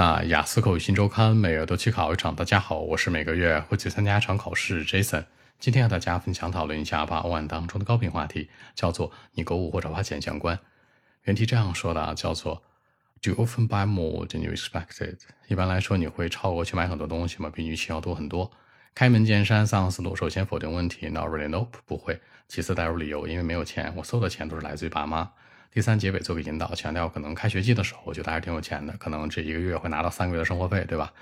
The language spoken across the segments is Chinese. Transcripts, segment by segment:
那雅思口语新周刊每月都去考一场。大家好，我是每个月会去参加一场考试 Jason。今天和大家分享讨论一下八万当中的高频话题，叫做你购物或者花钱相关。原题这样说的啊，叫做 Do you often buy more than you expected？一般来说，你会超额去买很多东西吗？比预期要多很多。开门见山，三个思路。首先否定问题，No, really, no，不会。其次带入理由，因为没有钱，我所有的钱都是来自于爸妈。第三结尾做个引导，强调可能开学季的时候，我觉得还挺有钱的，可能这一个月会拿到三个月的生活费，对吧？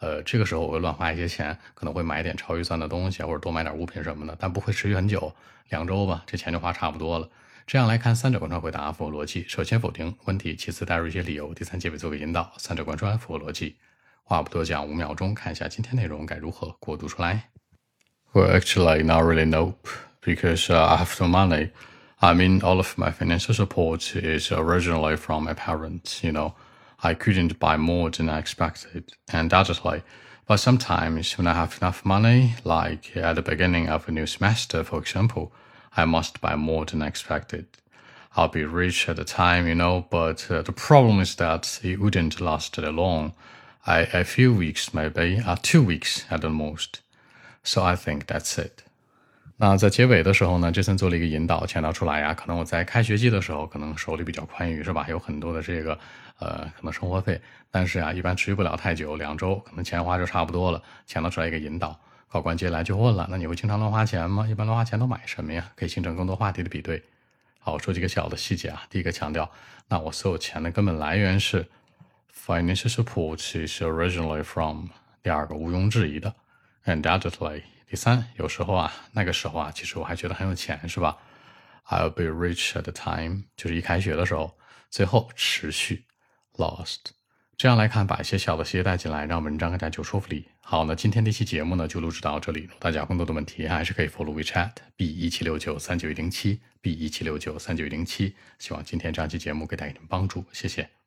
呃，这个时候我会乱花一些钱，可能会买点超预算的东西，或者多买点物品什么的，但不会持续很久，两周吧，这钱就花差不多了。这样来看，三者贯穿回答符合逻辑。首先否定问题，其次带入一些理由，第三结尾做个引导，三者贯穿符合逻辑。话不多讲，五秒钟看一下今天内容该如何过渡出来。Well, actually, not really. Nope, because I have no money. I mean, all of my financial support is originally from my parents, you know. I couldn't buy more than I expected, undoubtedly. But sometimes when I have enough money, like at the beginning of a new semester, for example, I must buy more than I expected. I'll be rich at the time, you know, but uh, the problem is that it wouldn't last that long. I, a few weeks maybe, uh, two weeks at the most. So I think that's it. 那在结尾的时候呢，杰森做了一个引导，强调出来呀，可能我在开学季的时候，可能手里比较宽裕，是吧？有很多的这个，呃，可能生活费，但是啊，一般持续不了太久，两周可能钱花就差不多了。强调出来一个引导，考官接下来就问了，那你会经常乱花钱吗？一般乱花钱都买什么呀？可以形成更多话题的比对。好，我说几个小的细节啊。第一个强调，那我所有钱的根本来源是 financial support is originally from。第二个毋庸置疑的，undoubtedly。第三，有时候啊，那个时候啊，其实我还觉得很有钱，是吧？I'll be rich at the time，就是一开学的时候。最后持续，lost。这样来看，把一些小的细节带进来，让文章更加有说服力。好，那今天这期节目呢，就录制到这里。大家更多的问题还是可以 follow WeChat b 一七六九三九一零七 b 一七六九三九一零七。希望今天这期节目给大家一点帮助，谢谢。